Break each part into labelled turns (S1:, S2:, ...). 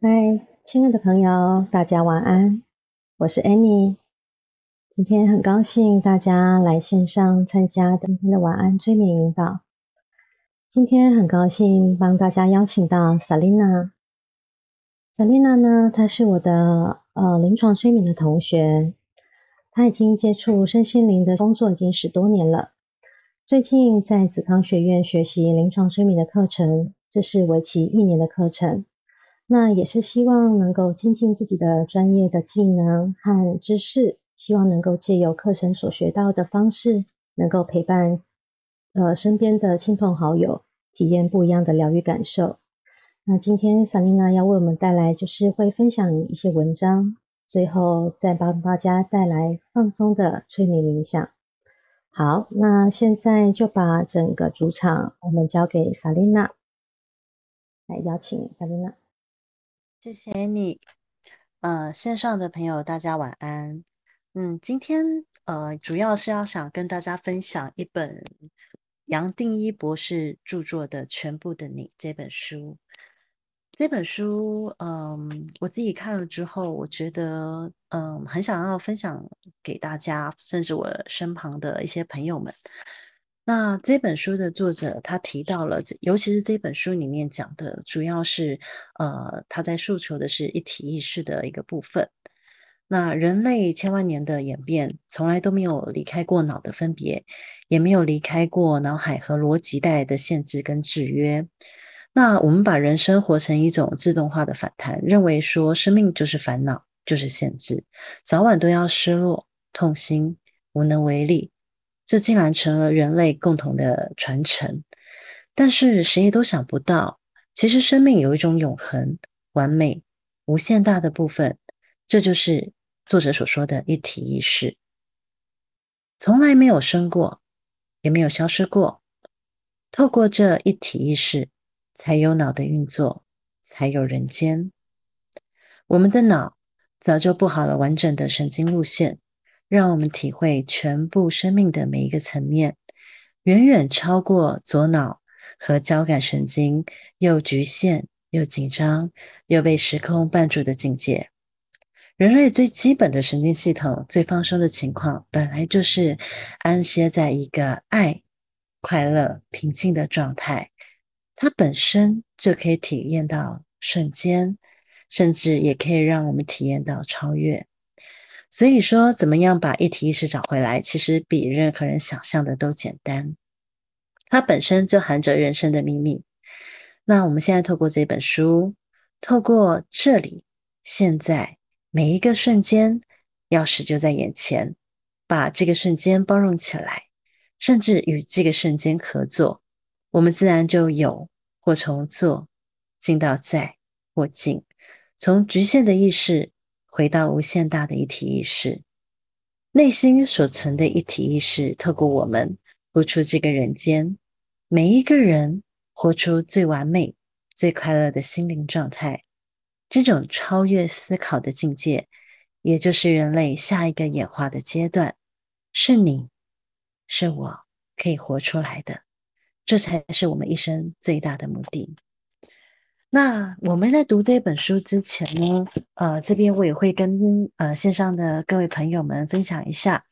S1: 嗨，亲爱的朋友，大家晚安。我是 Annie，今天很高兴大家来线上参加今天的晚安催眠引导。今天很高兴帮大家邀请到 Selina。Selina 呢，她是我的呃临床催眠的同学，她已经接触身心灵的工作已经十多年了。最近在子康学院学习临床催眠的课程，这是为期一年的课程。那也是希望能够精进自己的专业的技能和知识，希望能够借由课程所学到的方式，能够陪伴呃身边的亲朋好友，体验不一样的疗愈感受。那今天萨琳娜要为我们带来，就是会分享一些文章，最后再帮大家带来放松的催眠冥想。好，那现在就把整个主场我们交给萨琳娜，来邀请萨琳娜。
S2: 谢谢你，呃，线上的朋友大家晚安。嗯，今天呃，主要是要想跟大家分享一本杨定一博士著作的《全部的你》这本书。这本书，嗯，我自己看了之后，我觉得，嗯，很想要分享给大家，甚至我身旁的一些朋友们。那这本书的作者他提到了，尤其是这本书里面讲的，主要是呃他在诉求的是一体意识的一个部分。那人类千万年的演变，从来都没有离开过脑的分别，也没有离开过脑海和逻辑带来的限制跟制约。那我们把人生活成一种自动化的反弹，认为说生命就是烦恼，就是限制，早晚都要失落、痛心、无能为力。这竟然成了人类共同的传承，但是谁也都想不到，其实生命有一种永恒、完美、无限大的部分，这就是作者所说的一体意识，从来没有生过，也没有消失过。透过这一体意识，才有脑的运作，才有人间。我们的脑早就布好了完整的神经路线。让我们体会全部生命的每一个层面，远远超过左脑和交感神经又局限又紧张又被时空绊住的境界。人类最基本的神经系统最放松的情况，本来就是安歇在一个爱、快乐、平静的状态，它本身就可以体验到瞬间，甚至也可以让我们体验到超越。所以说，怎么样把一体意识找回来，其实比任何人想象的都简单。它本身就含着人生的秘密。那我们现在透过这本书，透过这里、现在每一个瞬间，钥匙就在眼前，把这个瞬间包容起来，甚至与这个瞬间合作，我们自然就有或从做进到在或进，从局限的意识。回到无限大的一体意识，内心所存的一体意识，透过我们活出这个人间，每一个人活出最完美、最快乐的心灵状态。这种超越思考的境界，也就是人类下一个演化的阶段，是你是我可以活出来的，这才是我们一生最大的目的。那我们在读这本书之前呢，呃，这边我也会跟呃线上的各位朋友们分享一下。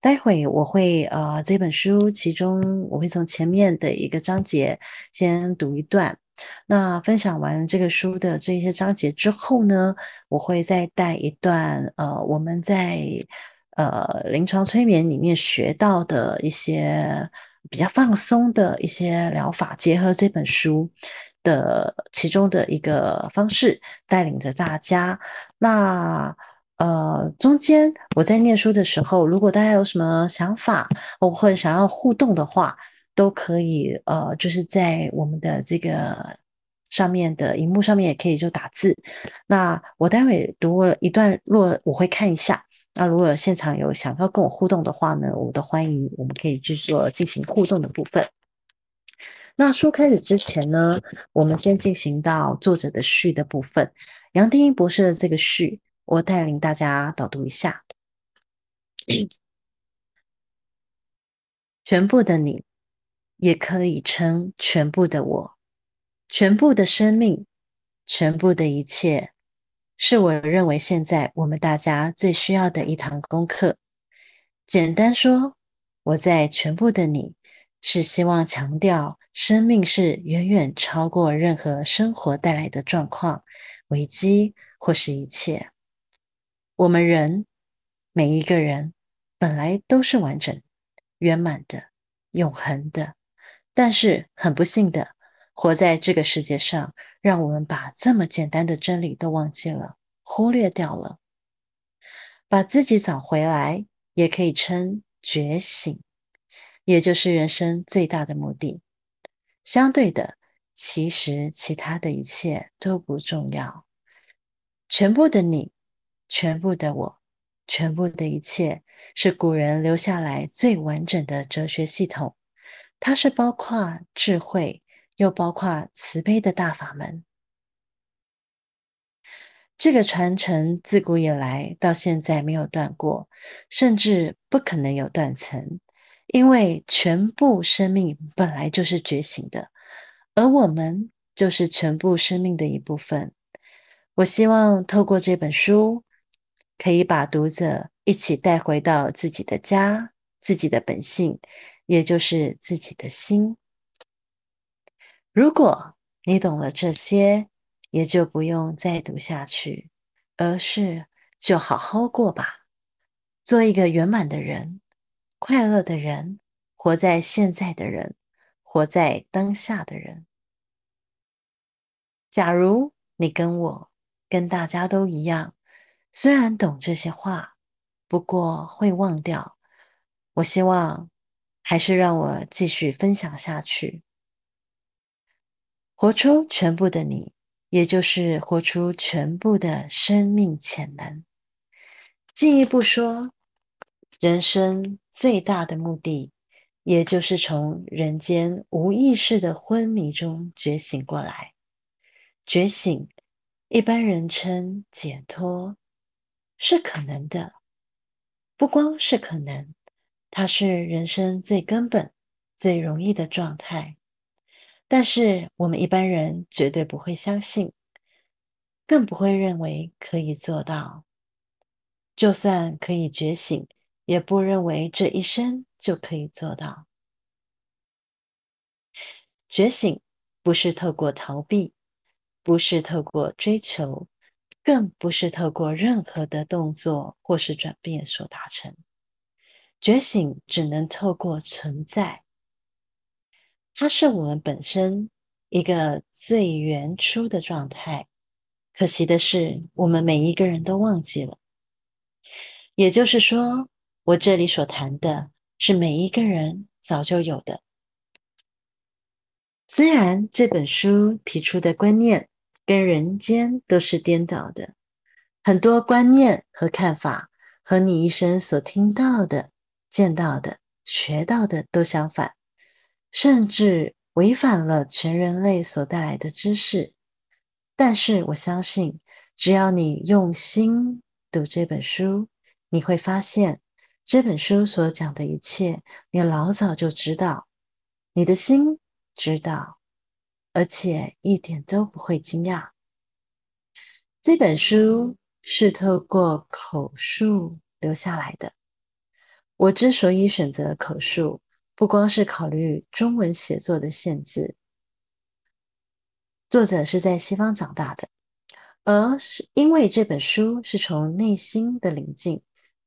S2: 待会我会呃这本书其中我会从前面的一个章节先读一段。那分享完这个书的这些章节之后呢，我会再带一段呃我们在呃临床催眠里面学到的一些比较放松的一些疗法，结合这本书。的其中的一个方式，带领着大家。那呃，中间我在念书的时候，如果大家有什么想法，或者想要互动的话，都可以呃，就是在我们的这个上面的荧幕上面也可以就打字。那我待会读一段落，我会看一下。那如果现场有想要跟我互动的话呢，我都欢迎，我们可以去做进行互动的部分。那书开始之前呢，我们先进行到作者的序的部分。杨定一博士的这个序，我带领大家导读一下。全部的你，也可以称全部的我，全部的生命，全部的一切，是我认为现在我们大家最需要的一堂功课。简单说，我在全部的你是希望强调，生命是远远超过任何生活带来的状况、危机或是一切。我们人每一个人本来都是完整、圆满的、永恒的，但是很不幸的，活在这个世界上，让我们把这么简单的真理都忘记了、忽略掉了，把自己找回来。也可以称觉醒，也就是人生最大的目的。相对的，其实其他的一切都不重要。全部的你，全部的我，全部的一切，是古人留下来最完整的哲学系统。它是包括智慧，又包括慈悲的大法门。这个传承自古以来到现在没有断过，甚至不可能有断层，因为全部生命本来就是觉醒的，而我们就是全部生命的一部分。我希望透过这本书，可以把读者一起带回到自己的家、自己的本性，也就是自己的心。如果你懂了这些，也就不用再读下去，而是就好好过吧，做一个圆满的人，快乐的人，活在现在的人，活在当下的人。假如你跟我跟大家都一样，虽然懂这些话，不过会忘掉。我希望还是让我继续分享下去，活出全部的你。也就是活出全部的生命潜能。进一步说，人生最大的目的，也就是从人间无意识的昏迷中觉醒过来。觉醒，一般人称解脱，是可能的。不光是可能，它是人生最根本、最容易的状态。但是我们一般人绝对不会相信，更不会认为可以做到。就算可以觉醒，也不认为这一生就可以做到。觉醒不是透过逃避，不是透过追求，更不是透过任何的动作或是转变所达成。觉醒只能透过存在。它是我们本身一个最原初的状态，可惜的是，我们每一个人都忘记了。也就是说，我这里所谈的是每一个人早就有的。虽然这本书提出的观念跟人间都是颠倒的，很多观念和看法和你一生所听到的、见到的、学到的都相反。甚至违反了全人类所带来的知识，但是我相信，只要你用心读这本书，你会发现这本书所讲的一切，你老早就知道，你的心知道，而且一点都不会惊讶。这本书是透过口述留下来的。我之所以选择口述。不光是考虑中文写作的限制，作者是在西方长大的，而是因为这本书是从内心的宁静、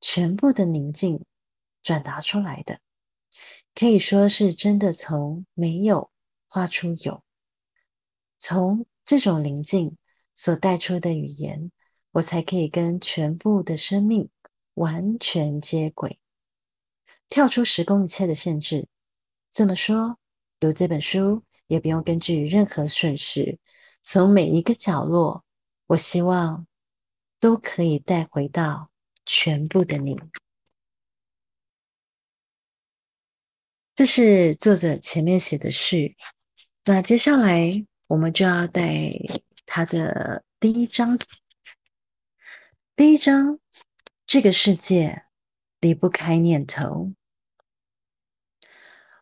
S2: 全部的宁静转达出来的，可以说是真的从没有画出有。从这种宁静所带出的语言，我才可以跟全部的生命完全接轨。跳出时空一切的限制，这么说，读这本书也不用根据任何顺序，从每一个角落，我希望都可以带回到全部的你。这是作者前面写的序，那接下来我们就要带他的第一章。第一章，这个世界。离不开念头。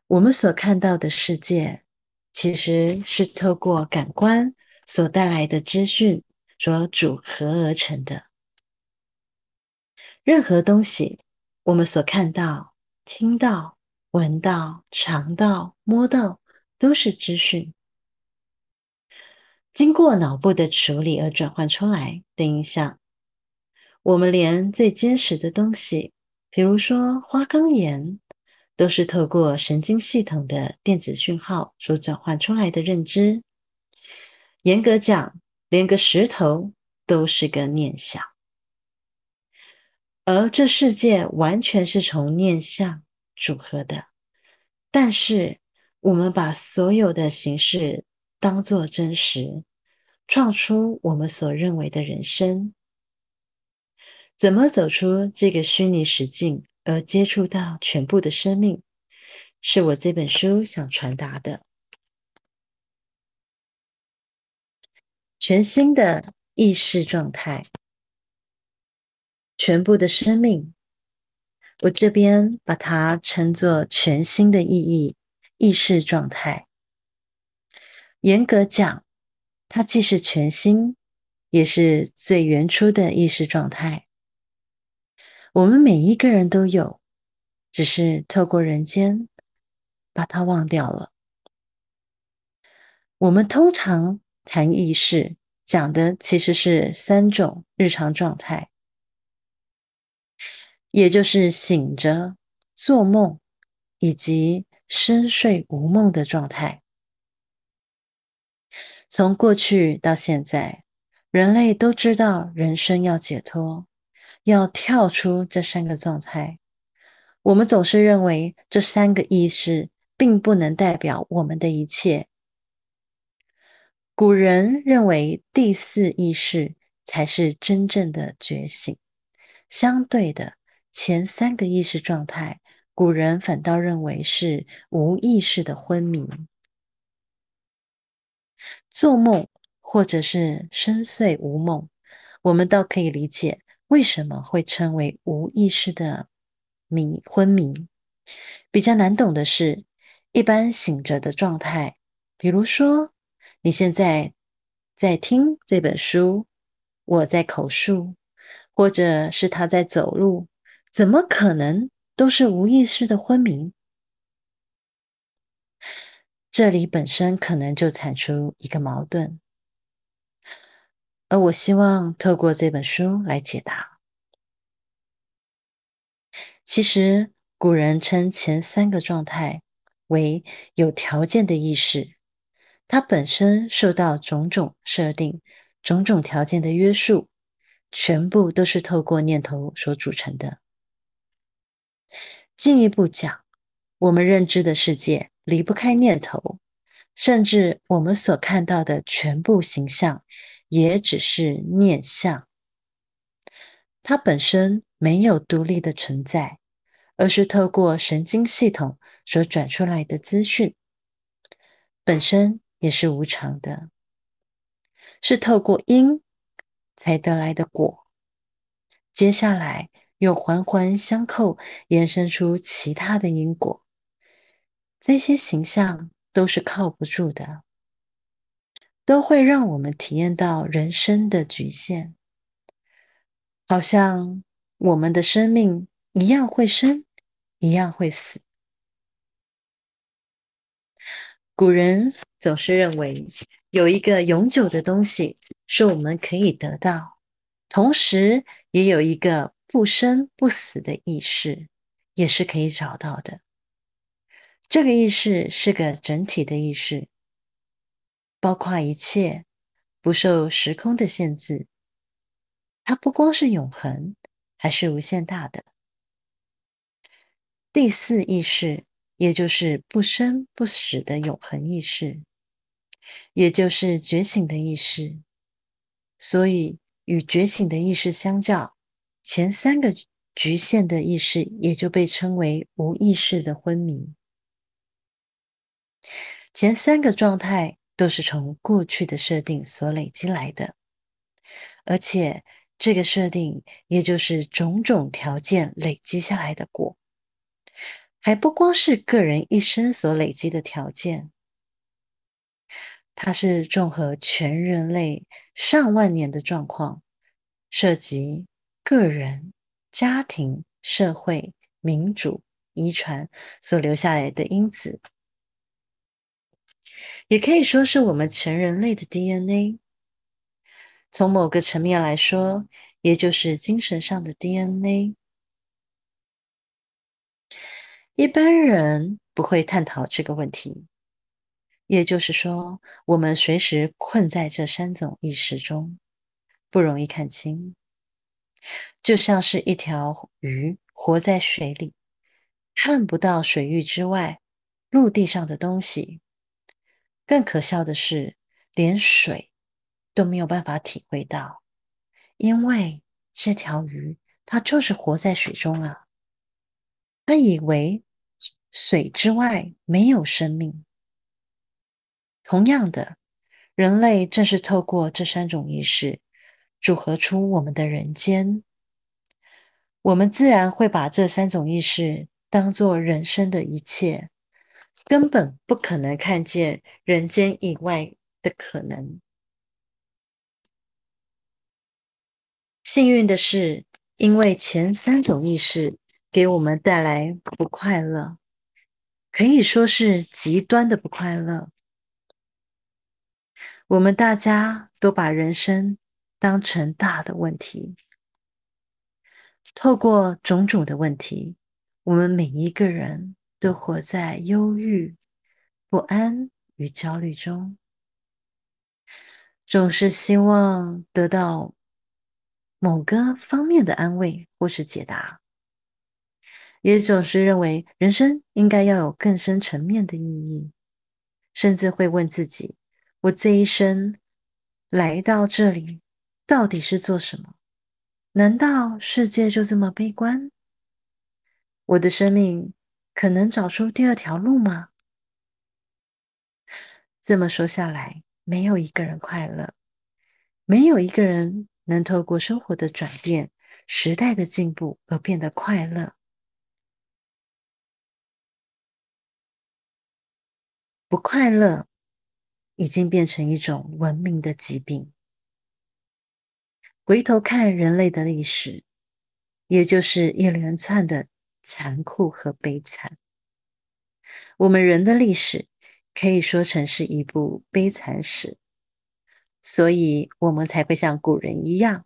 S2: 我们所看到的世界，其实是透过感官所带来的资讯所组合而成的。任何东西，我们所看到、听到、闻到、尝到、摸到，都是资讯，经过脑部的处理而转换出来的影响。我们连最坚实的东西，比如说花岗岩，都是透过神经系统的电子讯号所转换出来的认知。严格讲，连个石头都是个念想。而这世界完全是从念象组合的，但是我们把所有的形式当作真实，创出我们所认为的人生。怎么走出这个虚拟实境，而接触到全部的生命，是我这本书想传达的。全新的意识状态。全部的生命，我这边把它称作全新的意义意识状态。严格讲，它既是全新，也是最原初的意识状态。我们每一个人都有，只是透过人间把它忘掉了。我们通常谈意识，讲的其实是三种日常状态。也就是醒着、做梦以及深睡无梦的状态。从过去到现在，人类都知道人生要解脱，要跳出这三个状态。我们总是认为这三个意识并不能代表我们的一切。古人认为第四意识才是真正的觉醒，相对的。前三个意识状态，古人反倒认为是无意识的昏迷、做梦，或者是深睡无梦。我们倒可以理解为什么会称为无意识的迷昏迷。比较难懂的是，一般醒着的状态，比如说你现在在听这本书，我在口述，或者是他在走路。怎么可能都是无意识的昏迷？这里本身可能就产出一个矛盾，而我希望透过这本书来解答。其实古人称前三个状态为有条件的意识，它本身受到种种设定、种种条件的约束，全部都是透过念头所组成的。进一步讲，我们认知的世界离不开念头，甚至我们所看到的全部形象，也只是念相。它本身没有独立的存在，而是透过神经系统所转出来的资讯，本身也是无常的，是透过因才得来的果。接下来。又环环相扣，延伸出其他的因果。这些形象都是靠不住的，都会让我们体验到人生的局限，好像我们的生命一样会生，一样会死。古人总是认为有一个永久的东西是我们可以得到，同时也有一个。不生不死的意识也是可以找到的。这个意识是个整体的意识，包括一切，不受时空的限制。它不光是永恒，还是无限大的。第四意识，也就是不生不死的永恒意识，也就是觉醒的意识。所以，与觉醒的意识相较。前三个局限的意识，也就被称为无意识的昏迷。前三个状态都是从过去的设定所累积来的，而且这个设定也就是种种条件累积下来的果，还不光是个人一生所累积的条件。它是综合全人类上万年的状况，涉及个人、家庭、社会、民主、遗传所留下来的因子，也可以说是我们全人类的 DNA。从某个层面来说，也就是精神上的 DNA。一般人不会探讨这个问题，也就是说，我们随时困在这三种意识中，不容易看清。就像是一条鱼活在水里，看不到水域之外陆地上的东西。更可笑的是，连水。都没有办法体会到，因为这条鱼它就是活在水中啊，它以为水之外没有生命。同样的，人类正是透过这三种意识组合出我们的人间，我们自然会把这三种意识当做人生的一切，根本不可能看见人间以外的可能。幸运的是，因为前三种意识给我们带来不快乐，可以说是极端的不快乐。我们大家都把人生当成大的问题，透过种种的问题，我们每一个人都活在忧郁、不安与焦虑中，总是希望得到。某个方面的安慰或是解答，也总是认为人生应该要有更深层面的意义，甚至会问自己：我这一生来到这里到底是做什么？难道世界就这么悲观？我的生命可能找出第二条路吗？这么说下来，没有一个人快乐，没有一个人。能透过生活的转变、时代的进步而变得快乐，不快乐已经变成一种文明的疾病。回头看人类的历史，也就是一连串的残酷和悲惨。我们人的历史可以说成是一部悲惨史。所以，我们才会像古人一样，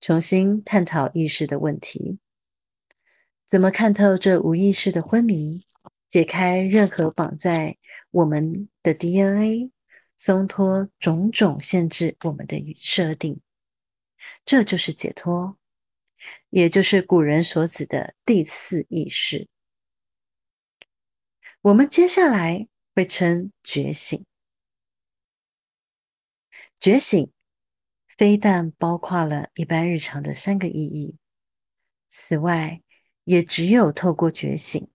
S2: 重新探讨意识的问题：怎么看透这无意识的昏迷，解开任何绑在我们的 DNA，松脱种种限制我们的设定。这就是解脱，也就是古人所指的第四意识。我们接下来会称觉醒。觉醒，非但包括了一般日常的三个意义，此外，也只有透过觉醒，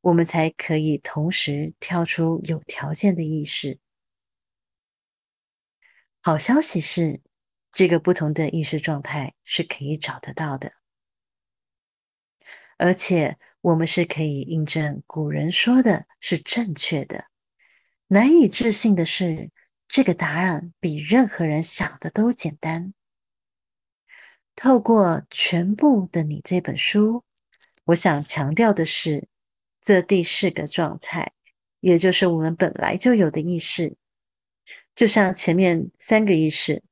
S2: 我们才可以同时跳出有条件的意识。好消息是，这个不同的意识状态是可以找得到的，而且我们是可以印证古人说的是正确的。难以置信的是。这个答案比任何人想的都简单。透过全部的你这本书，我想强调的是，这第四个状态，也就是我们本来就有的意识，就像前面三个意识，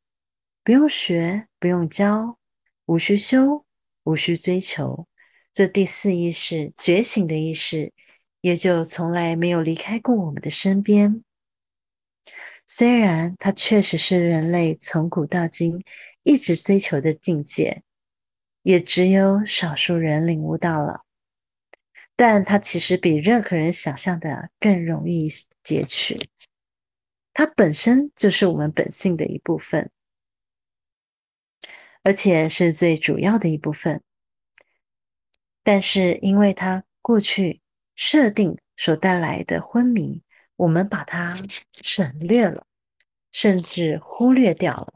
S2: 不用学，不用教，无需修，无需追求。这第四意识觉醒的意识，也就从来没有离开过我们的身边。虽然它确实是人类从古到今一直追求的境界，也只有少数人领悟到了，但它其实比任何人想象的更容易截取。它本身就是我们本性的一部分，而且是最主要的一部分。但是因为它过去设定所带来的昏迷。我们把它省略了，甚至忽略掉了。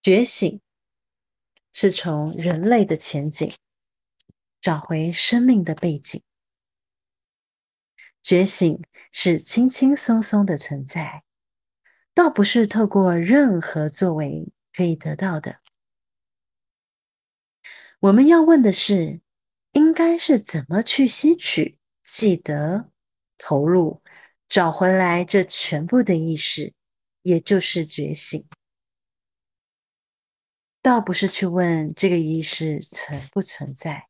S2: 觉醒是从人类的前景找回生命的背景，觉醒是轻轻松松的存在，倒不是透过任何作为可以得到的。我们要问的是，应该是怎么去吸取、记得、投入、找回来这全部的意识，也就是觉醒。倒不是去问这个意识存不存在。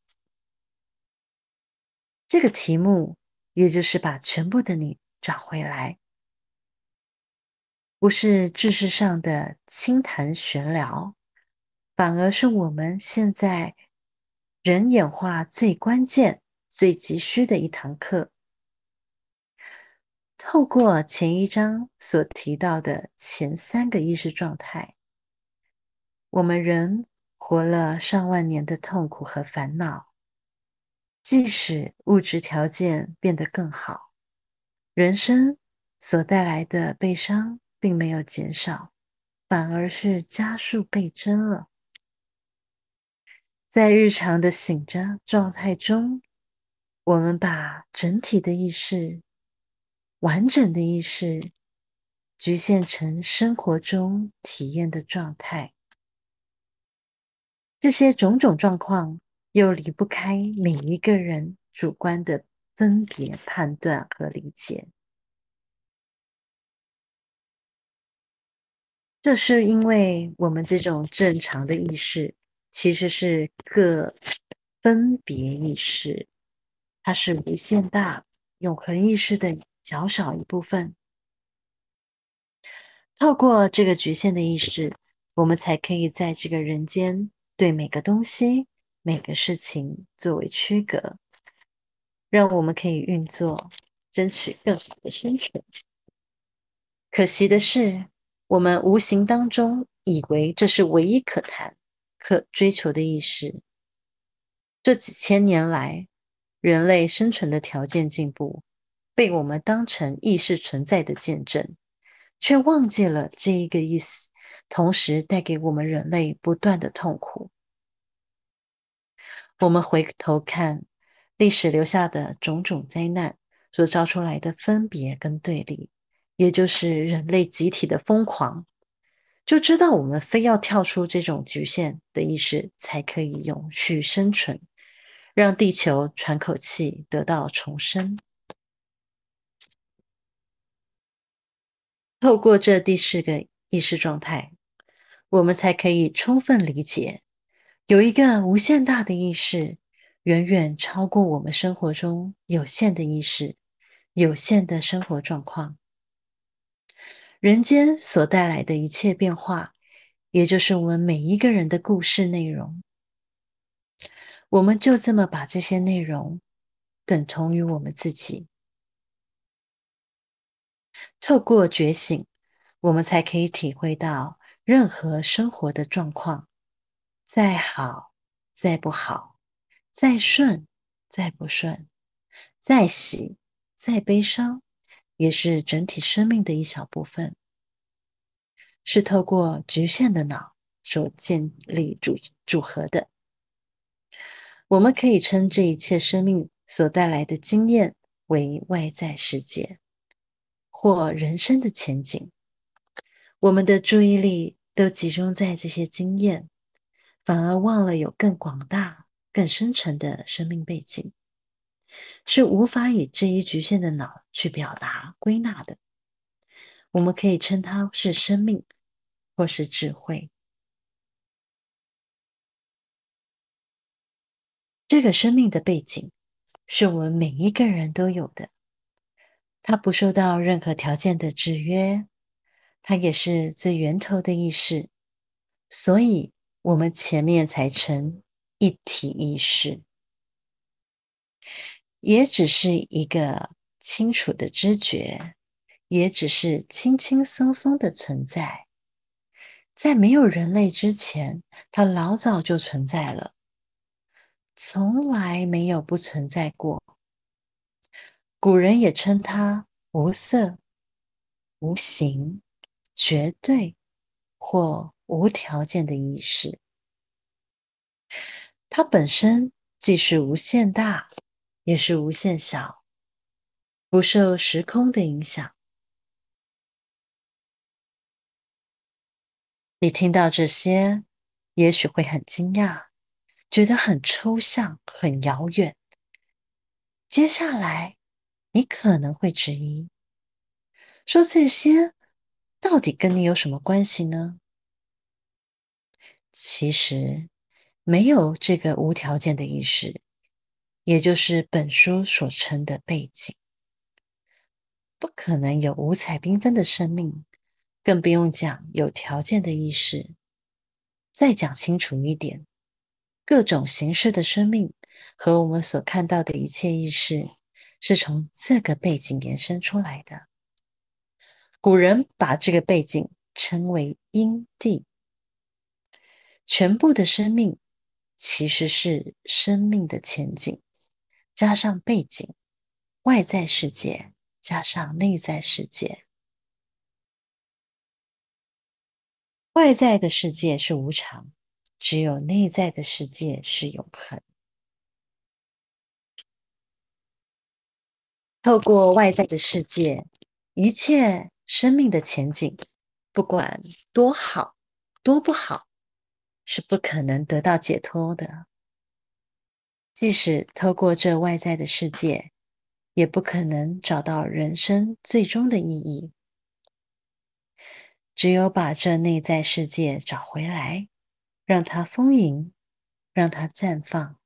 S2: 这个题目，也就是把全部的你找回来，不是知识上的轻谈玄聊，反而是我们现在人演化最关键、最急需的一堂课。透过前一章所提到的前三个意识状态，我们人活了上万年的痛苦和烦恼。即使物质条件变得更好，人生所带来的悲伤并没有减少，反而是加速倍增了。在日常的醒着状态中，我们把整体的意识、完整的意识局限成生活中体验的状态，这些种种状况。又离不开每一个人主观的分别判断和理解。这是因为我们这种正常的意识其实是个分别意识，它是无限大永恒意识的较少一部分。透过这个局限的意识，我们才可以在这个人间对每个东西。每个事情作为区隔，让我们可以运作，争取更好的生存。可惜的是，我们无形当中以为这是唯一可谈、可追求的意识。这几千年来，人类生存的条件进步，被我们当成意识存在的见证，却忘记了这一个意思，同时带给我们人类不断的痛苦。我们回头看历史留下的种种灾难所造出来的分别跟对立，也就是人类集体的疯狂，就知道我们非要跳出这种局限的意识，才可以永续生存，让地球喘口气，得到重生。透过这第四个意识状态，我们才可以充分理解。有一个无限大的意识，远远超过我们生活中有限的意识、有限的生活状况。人间所带来的一切变化，也就是我们每一个人的故事内容。我们就这么把这些内容等同于我们自己。透过觉醒，我们才可以体会到任何生活的状况。再好，再不好；再顺，再不顺；再喜，再悲伤，也是整体生命的一小部分，是透过局限的脑所建立组组合的。我们可以称这一切生命所带来的经验为外在世界，或人生的前景。我们的注意力都集中在这些经验。反而忘了有更广大、更深沉的生命背景，是无法以这一局限的脑去表达、归纳的。我们可以称它是生命，或是智慧。这个生命的背景是我们每一个人都有的，它不受到任何条件的制约，它也是最源头的意识，所以。我们前面才成一体意识，也只是一个清楚的知觉，也只是轻轻松松的存在。在没有人类之前，它老早就存在了，从来没有不存在过。古人也称它无色、无形、绝对或。无条件的意识，它本身既是无限大，也是无限小。不受时空的影响。你听到这些，也许会很惊讶，觉得很抽象、很遥远。接下来，你可能会质疑：说这些到底跟你有什么关系呢？其实，没有这个无条件的意识，也就是本书所称的背景。不可能有五彩缤纷的生命，更不用讲有条件的意识。再讲清楚一点，各种形式的生命和我们所看到的一切意识，是从这个背景延伸出来的。古人把这个背景称为因地。全部的生命其实是生命的前景，加上背景，外在世界。加上内在世界，外在的世界是无常，只有内在的世界是永恒。透过外在的世界，一切生命的前景，不管多好多不好，是不可能得到解脱的。即使透过这外在的世界。也不可能找到人生最终的意义。只有把这内在世界找回来，让它丰盈，让它绽放，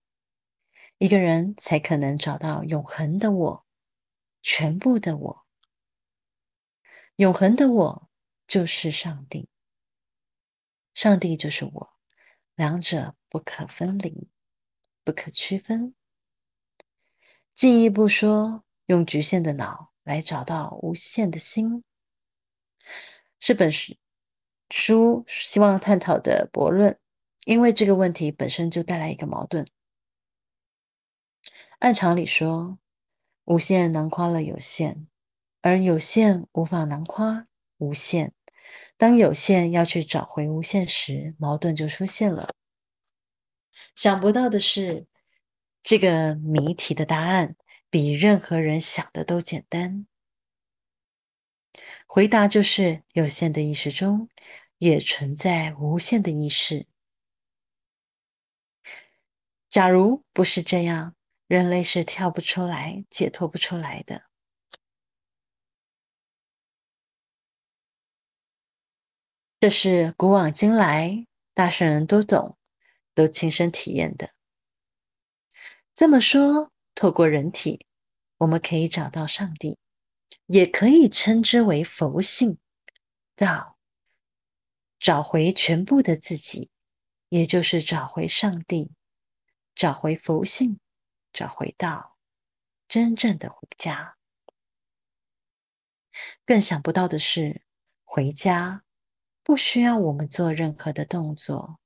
S2: 一个人才可能找到永恒的我，全部的我。永恒的我就是上帝，上帝就是我，两者不可分离，不可区分。进一步说，用局限的脑来找到无限的心，是本书希望探讨的博论。因为这个问题本身就带来一个矛盾。按常理说，无限囊括了有限，而有限无法囊括无限。当有限要去找回无限时，矛盾就出现了。想不到的是。这个谜题的答案比任何人想的都简单。回答就是：有限的意识中也存在无限的意识。假如不是这样，人类是跳不出来、解脱不出来的。这是古往今来大圣人都懂、都亲身体验的。这么说，透过人体，我们可以找到上帝，也可以称之为佛性、道，找回全部的自己，也就是找回上帝，找回佛性，找回道，真正的回家。更想不到的是，回家不需要我们做任何的动作。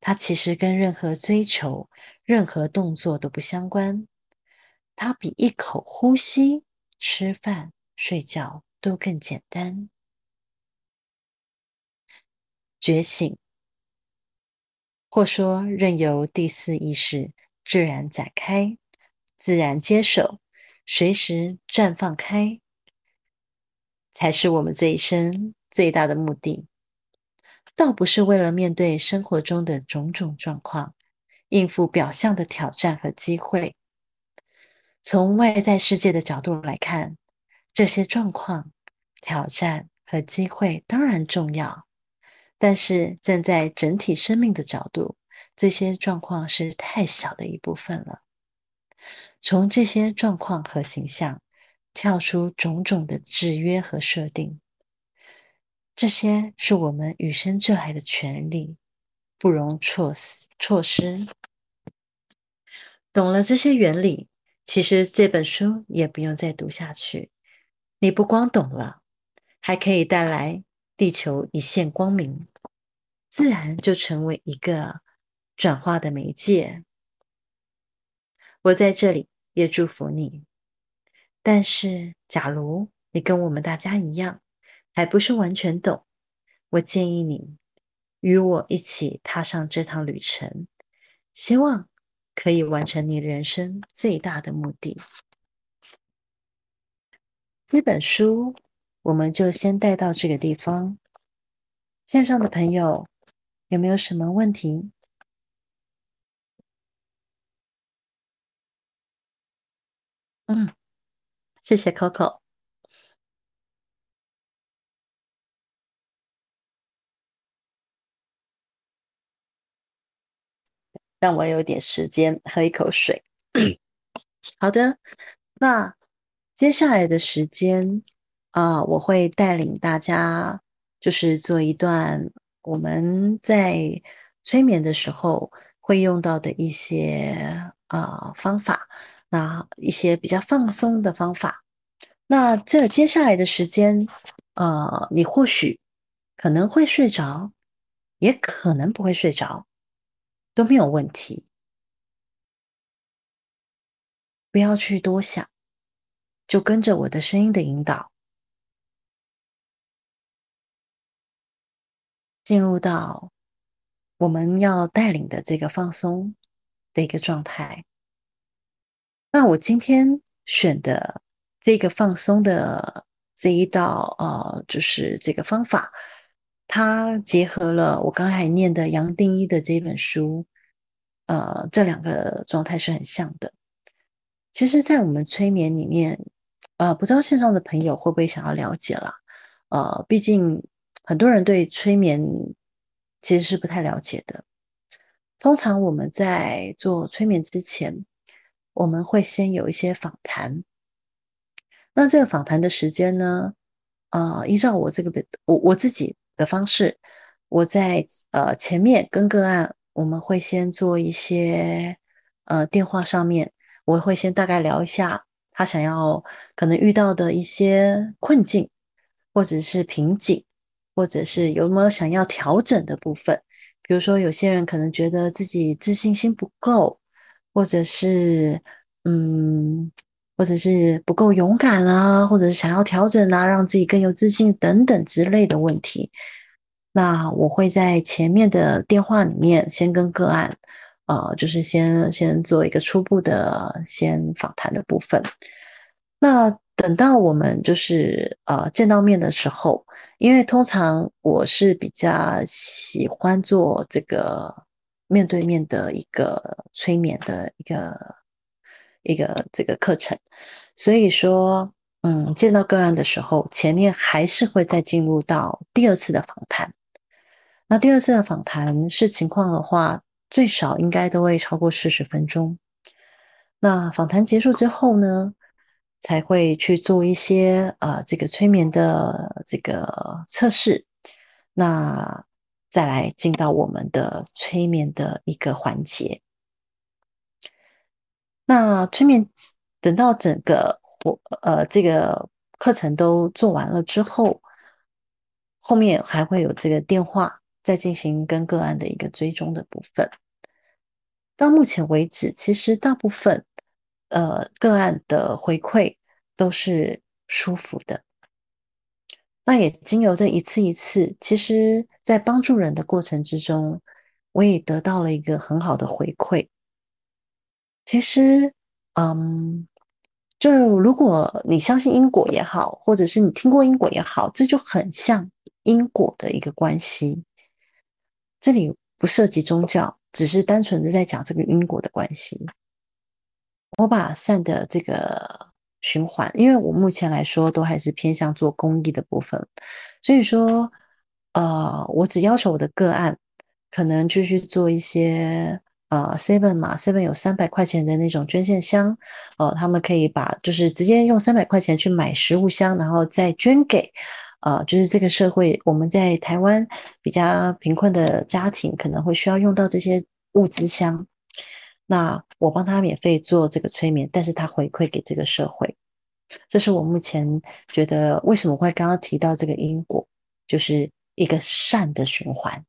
S2: 它其实跟任何追求、任何动作都不相关，它比一口呼吸、吃饭、睡觉都更简单。觉醒，或说任由第四意识自然展开、自然接手、随时绽放开，才是我们这一生最大的目的。倒不是为了面对生活中的种种状况，应付表象的挑战和机会。从外在世界的角度来看，这些状况、挑战和机会当然重要，但是站在整体生命的角度，这些状况是太小的一部分了。从这些状况和形象跳出种种的制约和设定。这些是我们与生俱来的权利，不容错失。错失。懂了这些原理，其实这本书也不用再读下去。你不光懂了，还可以带来地球一线光明，自然就成为一个转化的媒介。我在这里也祝福你。但是，假如你跟我们大家一样，还不是完全懂，我建议你与我一起踏上这趟旅程，希望可以完成你人生最大的目的。这本书我们就先带到这个地方。线上的朋友有没有什么问题？嗯，谢谢 Coco。让我有点时间喝一口水。好的，那接下来的时间啊，我会带领大家，就是做一段我们在催眠的时候会用到的一些啊方法，那一些比较放松的方法。那这接下来的时间，呃，你或许可能会睡着，也可能不会睡着。都没有问题，不要去多想，就跟着我的声音的引导，进入到我们要带领的这个放松的一个状态。那我今天选的这个放松的这一道，呃，就是这个方法。它结合了我刚才念的杨定一的这本书，呃，这两个状态是很像的。其实，在我们催眠里面，呃，不知道线上的朋友会不会想要了解了？呃，毕竟很多人对催眠其实是不太了解的。通常我们在做催眠之前，我们会先有一些访谈。那这个访谈的时间呢？呃，依照我这个本我我自己。的方式，我在呃前面跟个案，我们会先做一些呃电话上面，我会先大概聊一下他想要可能遇到的一些困境，或者是瓶颈，或者是有没有想要调整的部分。比如说，有些人可能觉得自己自信心不够，或者是嗯，或者是不够勇敢啊，或者是想要调整啊，让自己更有自信等等之类的问题。那我会在前面的电话里面先跟个案，呃，就是先先做一个初步的先访谈的部分。那等到我们就是呃见到面的时候，因为通常我是比较喜欢做这个面对面的一个催眠的一个一个这个课程，所以说，嗯，见到个案的时候，前面还是会再进入到第二次的访谈。那第二次的访谈是情况的话，最少应该都会超过四十分钟。那访谈结束之后呢，才会去做一些呃这个催眠的这个测试。那再来进到我们的催眠的一个环节。那催眠等到整个我呃这个课程都做完了之后，后面还会有这个电话。再进行跟个案的一个追踪的部分，到目前为止，其实大部分呃个案的回馈都是舒服的。那也经由这一次一次，其实在帮助人的过程之中，我也得到了一个很好的回馈。其实，嗯，就如果你相信因果也好，或者是你听过因果也好，这就很像因果的一个关系。这里不涉及宗教，只是单纯的在讲这个因果的关系。我把善的这个循环，因为我目前来说都还是偏向做公益的部分，所以说，呃，我只要求我的个案可能继续做一些呃 seven 嘛，seven 有三百块钱的那种捐献箱，呃，他们可以把就是直接用三百块钱去买食物箱，然后再捐给。呃，就是这个社会，我们在台湾比较贫困的家庭可能会需要用到这些物资箱，那我帮他免费做这个催眠，但是他回馈给这个社会，这是我目前觉得为什么会刚刚提到这个因果，就是一个善的循环。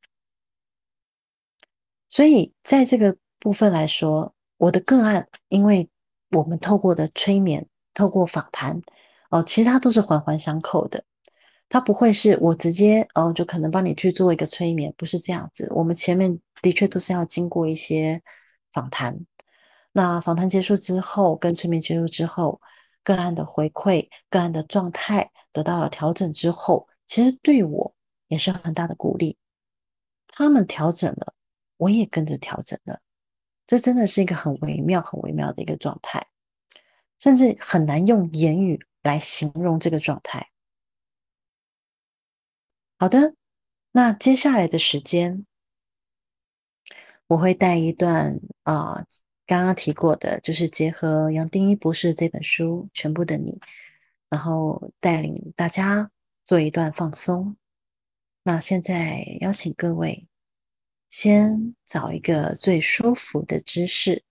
S2: 所以在这个部分来说，我的个案，因为我们透过的催眠，透过访谈，哦，其他都是环环相扣的。他不会是我直接哦，就可能帮你去做一个催眠，不是这样子。我们前面的确都是要经过一些访谈。那访谈结束之后，跟催眠结束之后，个案的回馈、个案的状态得到了调整之后，其实对我也是很大的鼓励。他们调整了，我也跟着调整了。这真的是一个很微妙、很微妙的一个状态，甚至很难用言语来形容这个状态。好的，那接下来的时间，我会带一段啊，刚刚提过的，就是结合杨定一博士这本书《全部的你》，然后带领大家做一段放松。那现在邀请各位。先找一个最舒服的姿势，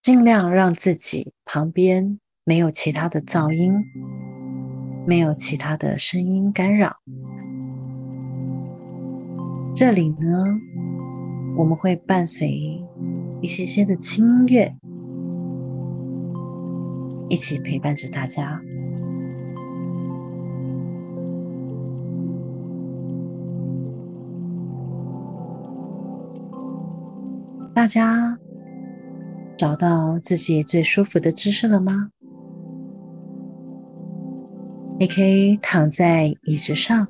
S2: 尽量让自己旁边没有其他的噪音，没有其他的声音干扰。这里呢，我们会伴随一些些的轻音乐，一起陪伴着大家。家找到自己最舒服的姿势了吗？你可以躺在椅子上，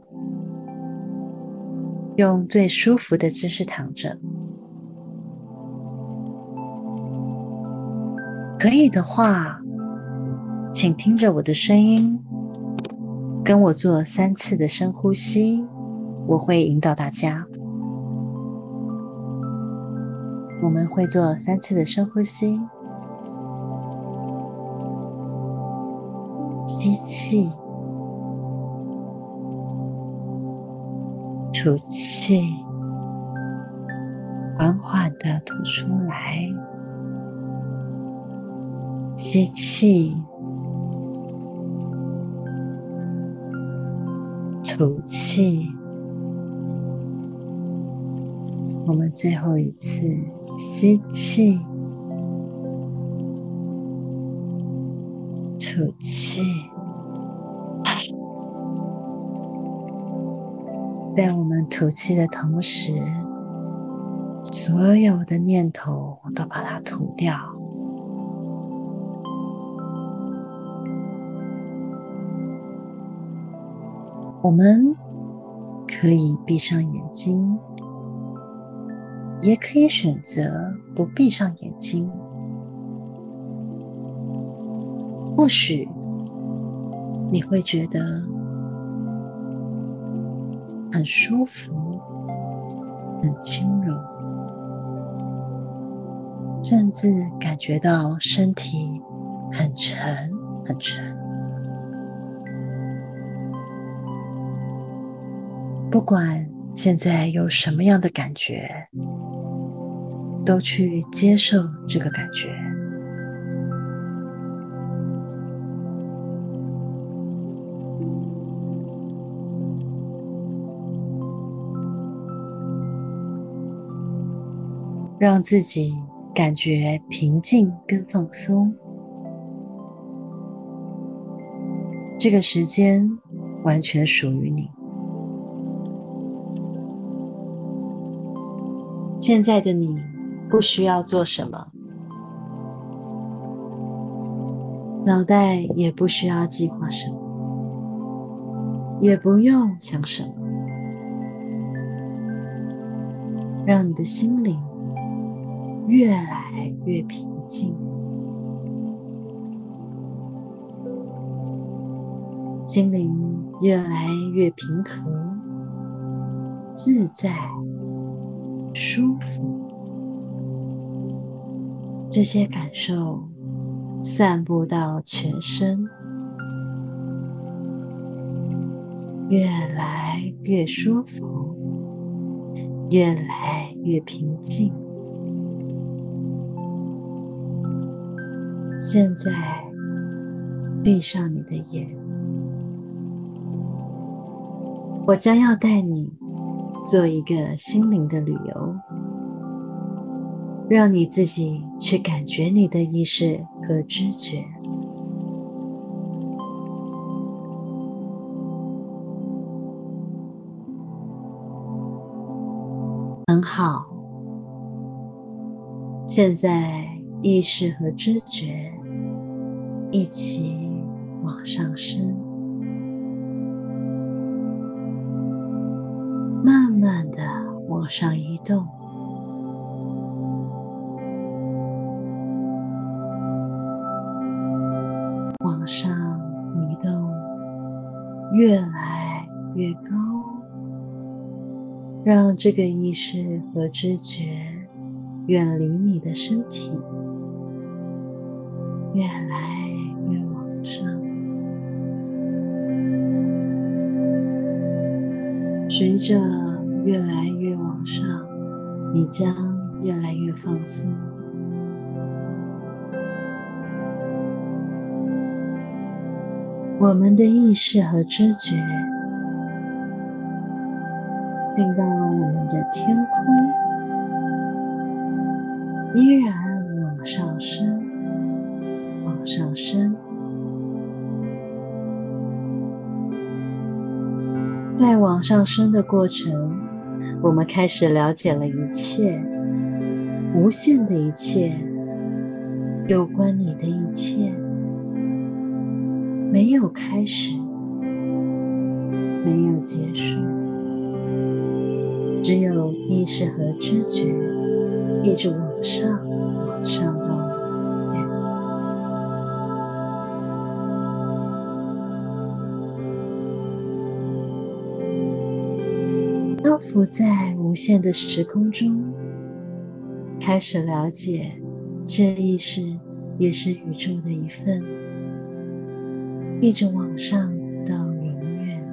S2: 用最舒服的姿势躺着。可以的话，请听着我的声音，跟我做三次的深呼吸，我会引导大家。我们会做三次的深呼吸，吸气，吐气，缓缓的吐出来，吸气，吐气，我们最后一次。吸气，吐气。在我们吐气的同时，所有的念头都把它吐掉。我们可以闭上眼睛。也可以选择不闭上眼睛，或许你会觉得很舒服、很轻柔，甚至感觉到身体很沉、很沉。不管现在有什么样的感觉。都去接受这个感觉，让自己感觉平静跟放松。这个时间完全属于你。现在的你。不需要做什么，脑袋也不需要计划什么，也不用想什么，让你的心灵越来越平静，心灵越来越平和、自在、舒服。这些感受散布到全身，越来越舒服，越来越平静。现在，闭上你的眼，我将要带你做一个心灵的旅游。让你自己去感觉你的意识和知觉，很好。现在意识和知觉一起往上升，慢慢的往上移动，上移动，越来越高，让这个意识和知觉。远离你的身体，越来越往上。随着越来越往上，你将越来越放松。我们的意识和知觉进到了我们的天空。依然往上升，往上升。在往上升的过程，我们开始了解了一切，无限的一切，有关你的一切，没有开始，没有结束，只有意识和知觉，一直往。上，往上到远，漂浮在无限的时空中，开始了解，这意识也是宇宙的一份，一直往上到永远。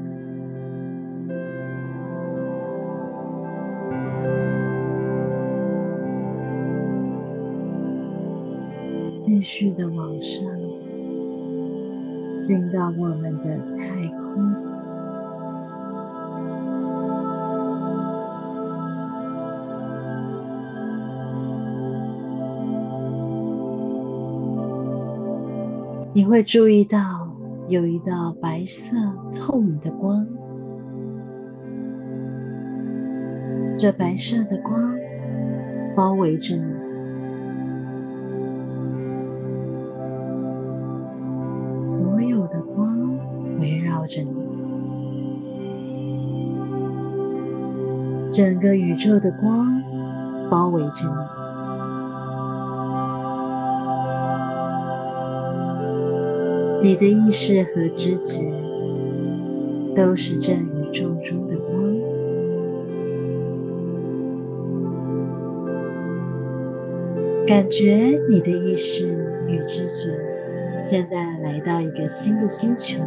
S2: 继续的往上，进到我们的太空。你会注意到有一道白色透明的光，这白色的光包围着你。所有的光围绕着你，整个宇宙的光包围着你，你的意识和知觉都是这宇宙中的光，感觉你的意识与知觉现在来到一个新的星球。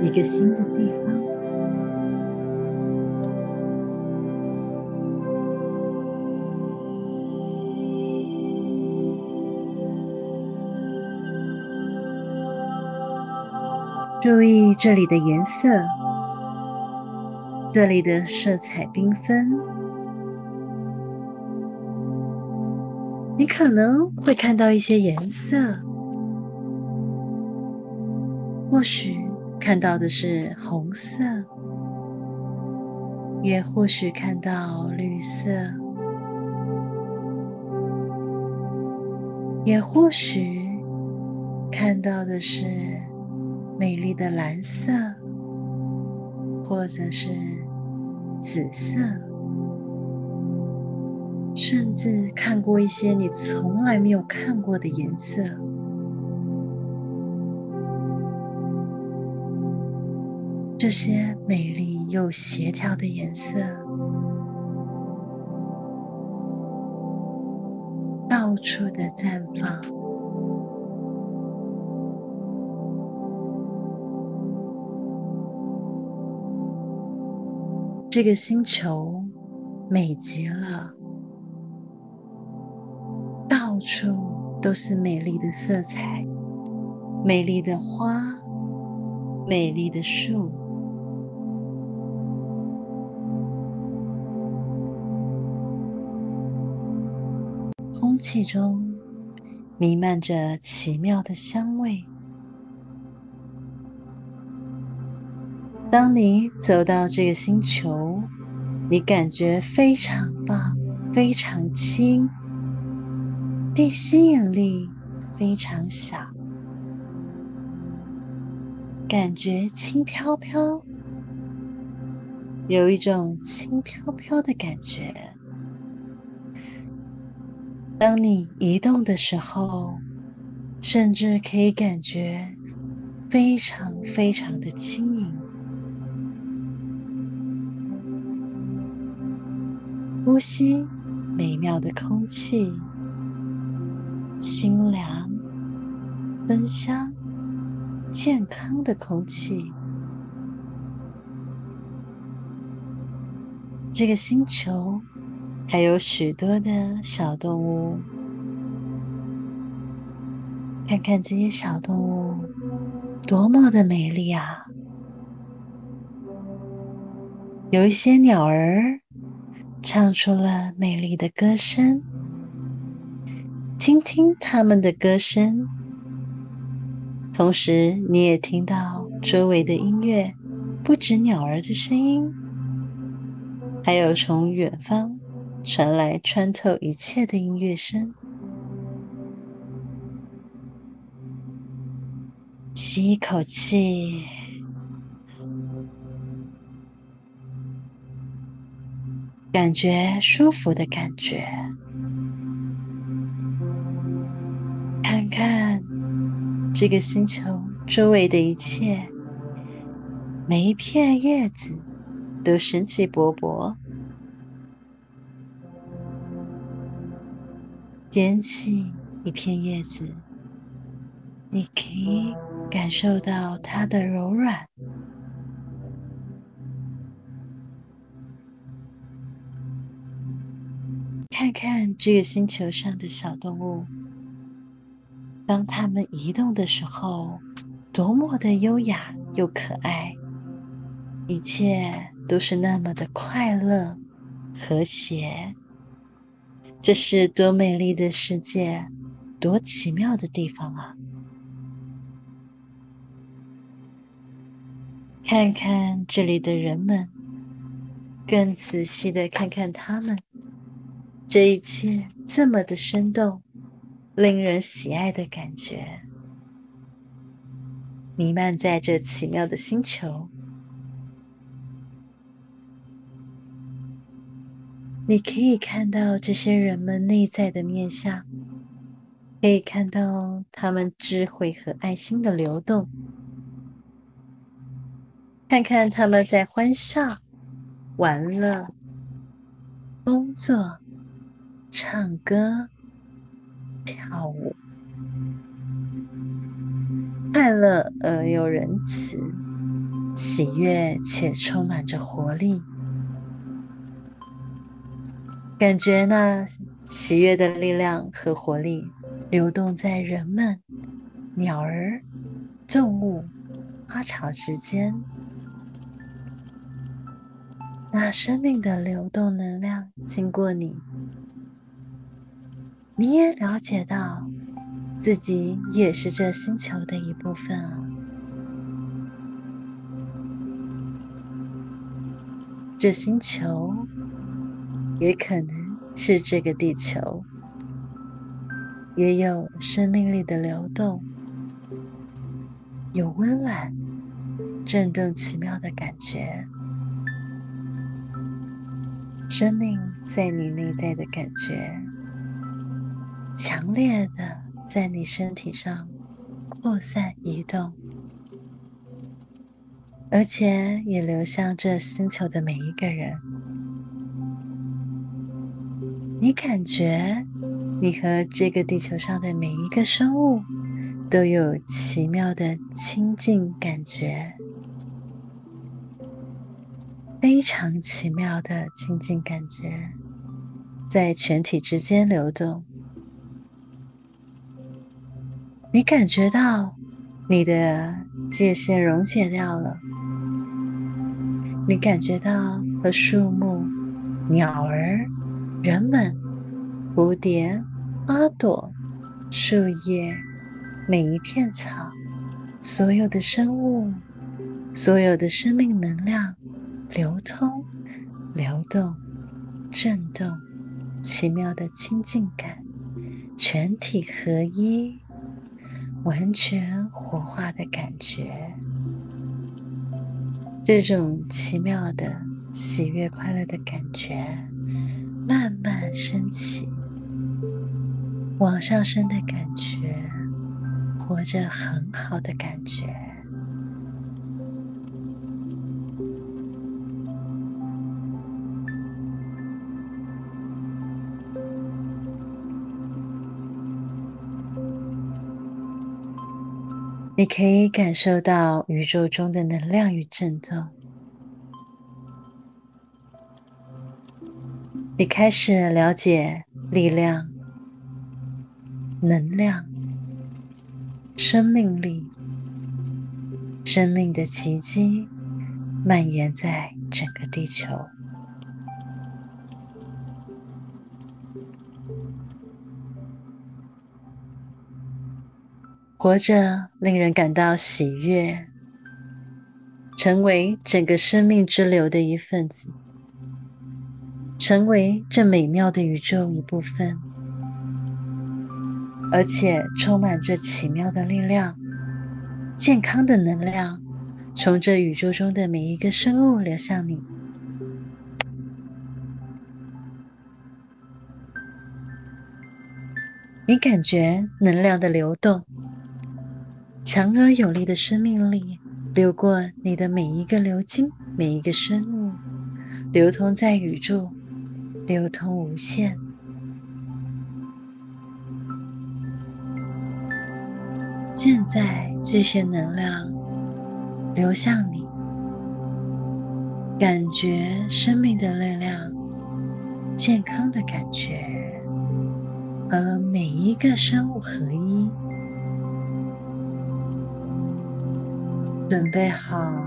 S2: 一个新的地方，注意这里的颜色，这里的色彩缤纷，你可能会看到一些颜色，或许。看到的是红色，也或许看到绿色，也或许看到的是美丽的蓝色，或者是紫色，甚至看过一些你从来没有看过的颜色。这些美丽又协调的颜色，到处的绽放。这个星球美极了，到处都是美丽的色彩，美丽的花，美丽的树。空气中弥漫着奇妙的香味。当你走到这个星球，你感觉非常棒，非常轻，地吸引力非常小，感觉轻飘飘，有一种轻飘飘的感觉。当你移动的时候，甚至可以感觉非常非常的轻呼吸美妙的空气。清凉、芬香、健康的空气。这个星球还有许多的小动物，看看这些小动物多么的美丽啊！有一些鸟儿唱出了美丽的歌声。听听他们的歌声，同时你也听到周围的音乐，不止鸟儿的声音，还有从远方传来穿透一切的音乐声。吸一口气，感觉舒服的感觉。看看这个星球周围的一切，每一片叶子都生气勃勃。捡起一片叶子，你可以感受到它的柔软。看看这个星球上的小动物。当它们移动的时候，多么的优雅又可爱！一切都是那么的快乐、和谐。这是多美丽的世界，多奇妙的地方啊！看看这里的人们，更仔细的看看他们，这一切这么的生动。令人喜爱的感觉弥漫在这奇妙的星球。你可以看到这些人们内在的面相，可以看到他们智慧和爱心的流动。看看他们在欢笑、玩乐、工作、唱歌。跳舞，快乐而又仁慈，喜悦且充满着活力。感觉那喜悦的力量和活力流动在人们、鸟儿、动物、花草之间。那生命的流动能量经过你。你也了解到，自己也是这星球的一部分啊。这星球也可能是这个地球，也有生命力的流动，有温暖、震动、奇妙的感觉，生命在你内在的感觉。强烈的在你身体上扩散移动，而且也流向这星球的每一个人。你感觉你和这个地球上的每一个生物都有奇妙的亲近感觉，非常奇妙的亲近感觉，在全体之间流动。你感觉到你的界限溶解掉了，你感觉到和树木、鸟儿、人们、蝴蝶、花朵、树叶、每一片草、所有的生物、所有的生命能量流通、流动、震动，奇妙的亲近感。全体合一、完全活化的感觉。这种奇妙的喜悦、快乐的感觉慢慢升起，往上升的感觉，活着很好的感觉。你可以感受到宇宙中的能量与震动。你开始了解力量、能量、生命力、生命的奇迹蔓延在整个地球。活着令人感到喜悦，成为整个生命之流的一份子，成为这美妙的宇宙一部分，而且充满着奇妙的力量、健康的能量，从这宇宙中的每一个生物流向你。你感觉能量的流动。强而有力的生命力流过你的每一个流经，每一个生物，流通在宇宙，流通无限。现在这些能量流向你，感觉生命的力量、健康的感觉，和每一个生物合一。准备好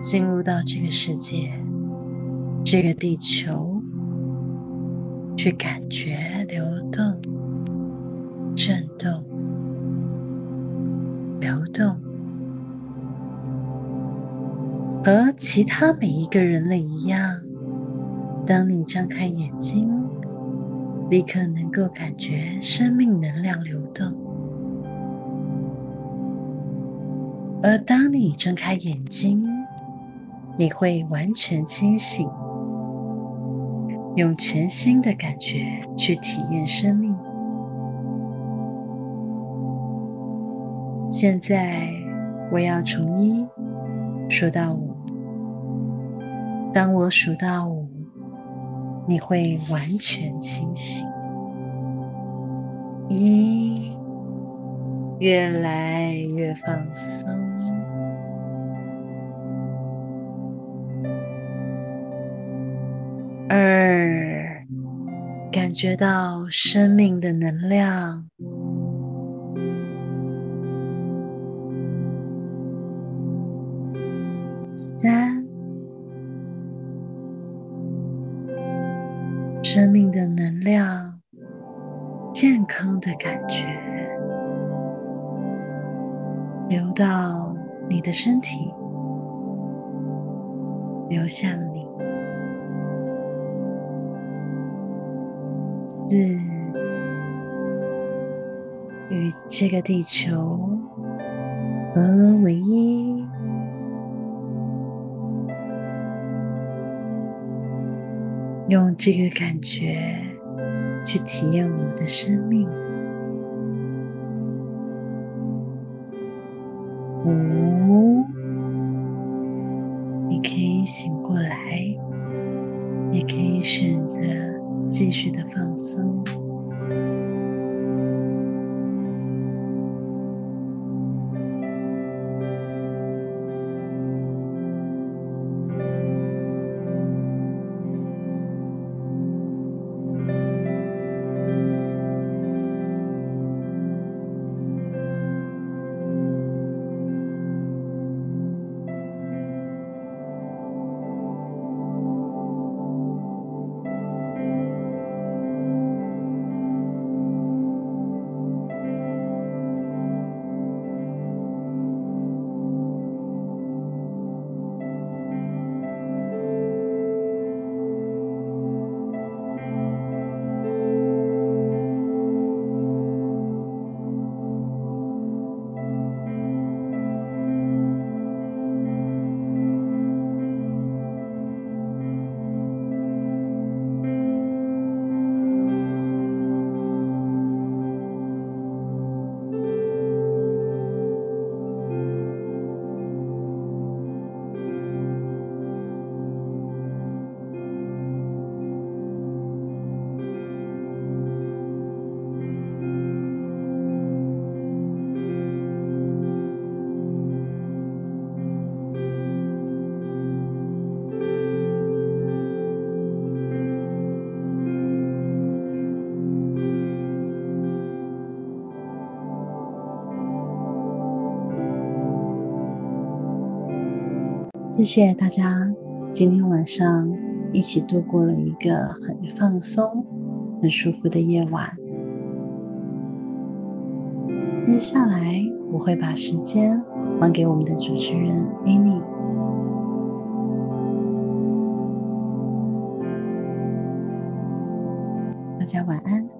S2: 进入到这个世界，这个地球，去感觉流动、震动、流动，和其他每一个人类一样。当你张开眼睛，立刻能够感觉生命能量流动。而当你睁开眼睛，你会完全清醒，用全新的感觉去体验生命。现在，我要从一数到五。当我数到五，你会完全清醒。一，越来越放松。二，感觉到生命的能量。身体，流向你。四，与这个地球合为一，用这个感觉去体验我们的生命。醒过来，也可以选择。继续的放松。谢谢大家今天晚上一起度过了一个很放松、很舒服的夜晚。接下来我会把时间还给我们的主持人 Annie。大家晚安。